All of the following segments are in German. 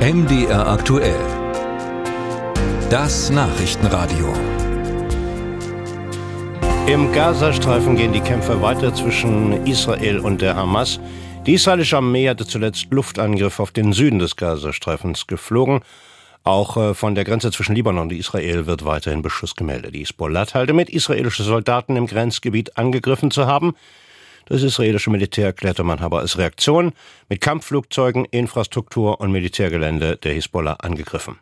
MDR aktuell. Das Nachrichtenradio. Im Gazastreifen gehen die Kämpfe weiter zwischen Israel und der Hamas. Die israelische Armee hatte zuletzt Luftangriffe auf den Süden des Gazastreifens geflogen. Auch äh, von der Grenze zwischen Libanon und Israel wird weiterhin Beschuss gemeldet. Die Hisbollah teilte mit, israelische Soldaten im Grenzgebiet angegriffen zu haben. Das israelische Militär erklärte man aber als Reaktion mit Kampfflugzeugen, Infrastruktur und Militärgelände der Hisbollah angegriffen.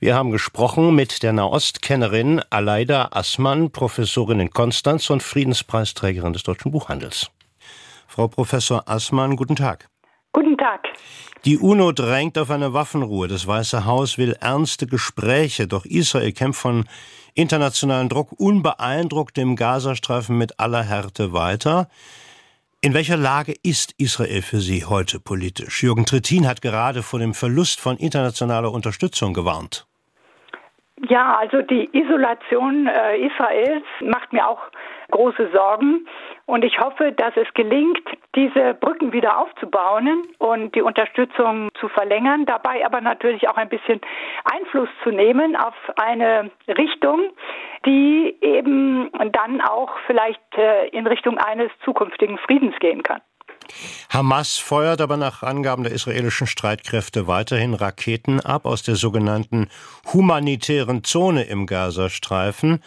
Wir haben gesprochen mit der Nahostkennerin Aleida Assmann, Professorin in Konstanz und Friedenspreisträgerin des Deutschen Buchhandels. Frau Professor Assmann, guten Tag. Guten Tag. Die UNO drängt auf eine Waffenruhe. Das Weiße Haus will ernste Gespräche. Doch Israel kämpft von internationalen Druck unbeeindruckt im Gazastreifen mit aller Härte weiter. In welcher Lage ist Israel für Sie heute politisch? Jürgen Trittin hat gerade vor dem Verlust von internationaler Unterstützung gewarnt. Ja, also die Isolation äh, Israels macht mir auch große Sorgen. Und ich hoffe, dass es gelingt, diese Brücken wieder aufzubauen und die Unterstützung zu verlängern, dabei aber natürlich auch ein bisschen Einfluss zu nehmen auf eine Richtung, die eben dann auch vielleicht äh, in Richtung eines zukünftigen Friedens gehen kann. Hamas feuert aber nach Angaben der israelischen Streitkräfte weiterhin Raketen ab aus der sogenannten humanitären Zone im Gazastreifen.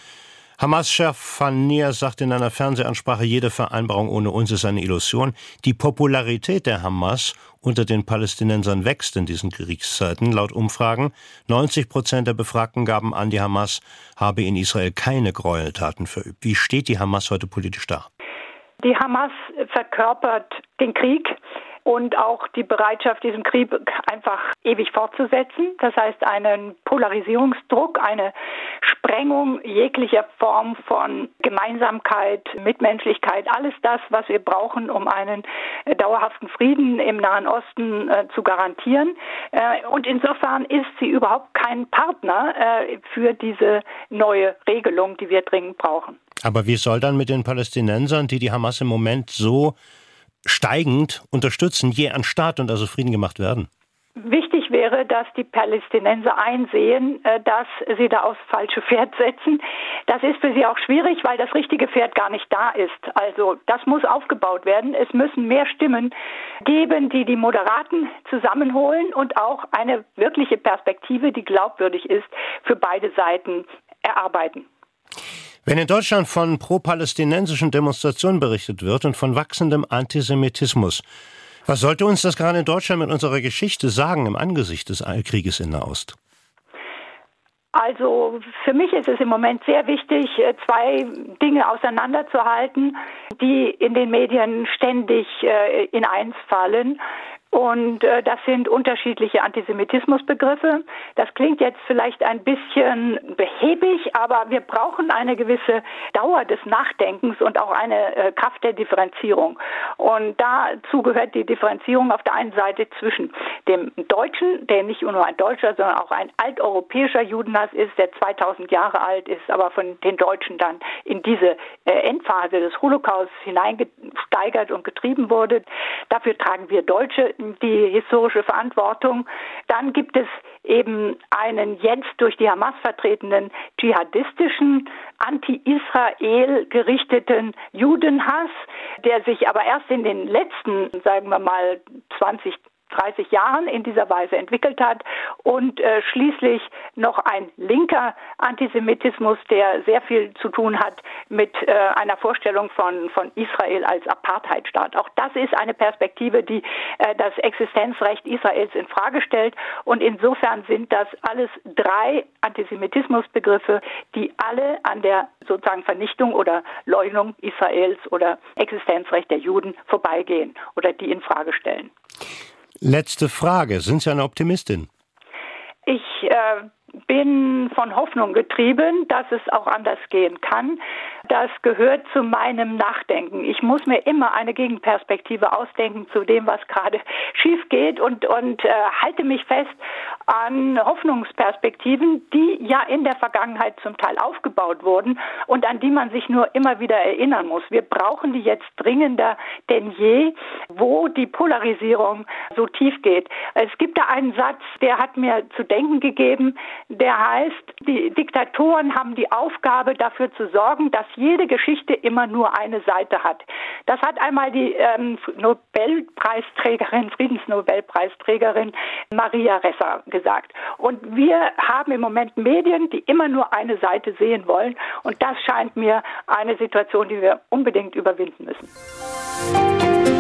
Hamas-Chef Fanir sagt in einer Fernsehansprache, jede Vereinbarung ohne uns ist eine Illusion. Die Popularität der Hamas unter den Palästinensern wächst in diesen Kriegszeiten. Laut Umfragen 90 Prozent der Befragten gaben an, die Hamas habe in Israel keine Gräueltaten verübt. Wie steht die Hamas heute politisch da? Die Hamas verkörpert den Krieg und auch die Bereitschaft, diesen Krieg einfach ewig fortzusetzen. Das heißt, einen Polarisierungsdruck, eine Sprengung jeglicher Form von Gemeinsamkeit, Mitmenschlichkeit, alles das, was wir brauchen, um einen äh, dauerhaften Frieden im Nahen Osten äh, zu garantieren. Äh, und insofern ist sie überhaupt kein Partner äh, für diese neue Regelung, die wir dringend brauchen. Aber wie soll dann mit den Palästinensern, die die Hamas im Moment so steigend unterstützen, je an Staat und also Frieden gemacht werden? Wichtig wäre, dass die Palästinenser einsehen, äh, dass sie da aufs falsche Pferd setzen. Das ist für sie auch schwierig, weil das richtige Pferd gar nicht da ist. Also das muss aufgebaut werden. Es müssen mehr Stimmen geben, die die Moderaten zusammenholen und auch eine wirkliche Perspektive, die glaubwürdig ist, für beide Seiten erarbeiten. Wenn in Deutschland von pro-palästinensischen Demonstrationen berichtet wird und von wachsendem Antisemitismus, was sollte uns das gerade in Deutschland mit unserer Geschichte sagen im Angesicht des Krieges in Nahost? Also für mich ist es im Moment sehr wichtig, äh, zwei Dinge auseinanderzuhalten, die in den Medien ständig äh, in eins fallen. Und äh, das sind unterschiedliche Antisemitismusbegriffe. Das klingt jetzt vielleicht ein bisschen behäbig, aber wir brauchen eine gewisse Dauer des Nachdenkens und auch eine äh, Kraft der Differenzierung. Und dazu gehört die Differenzierung auf der einen Seite zwischen dem Deutschen, der nicht nur ein deutscher, sondern auch ein alteuropäischer Judenhass ist, der 2000 Jahre alt ist, aber von den Deutschen dann in diese äh, Endphase des Holocaust hineingesteigert und getrieben wurde. Dafür tragen wir Deutsche die historische Verantwortung. Dann gibt es eben einen jetzt durch die Hamas vertretenen dschihadistischen, anti-Israel gerichteten Judenhass, der sich aber erst in den letzten, sagen wir mal, 20, 30 Jahren in dieser Weise entwickelt hat und äh, schließlich noch ein linker Antisemitismus, der sehr viel zu tun hat mit äh, einer Vorstellung von, von Israel als Apartheidstaat. Auch das ist eine Perspektive, die äh, das Existenzrecht Israels in Frage stellt und insofern sind das alles drei Antisemitismusbegriffe, die alle an der sozusagen Vernichtung oder Leugnung Israels oder Existenzrecht der Juden vorbeigehen oder die in Frage stellen. Letzte Frage. Sind Sie eine Optimistin? Ich äh, bin von Hoffnung getrieben, dass es auch anders gehen kann. Das gehört zu meinem Nachdenken. Ich muss mir immer eine Gegenperspektive ausdenken zu dem, was gerade schief geht und, und äh, halte mich fest an Hoffnungsperspektiven, die ja in der Vergangenheit zum Teil aufgebaut wurden und an die man sich nur immer wieder erinnern muss. Wir brauchen die jetzt dringender denn je, wo die Polarisierung so tief geht. Es gibt da einen Satz, der hat mir zu denken gegeben, der heißt, die Diktatoren haben die Aufgabe dafür zu sorgen, dass jede Geschichte immer nur eine Seite hat. Das hat einmal die ähm, Nobelpreisträgerin, Friedensnobelpreisträgerin Maria Ressa gesagt. Und wir haben im Moment Medien, die immer nur eine Seite sehen wollen. Und das scheint mir eine Situation, die wir unbedingt überwinden müssen.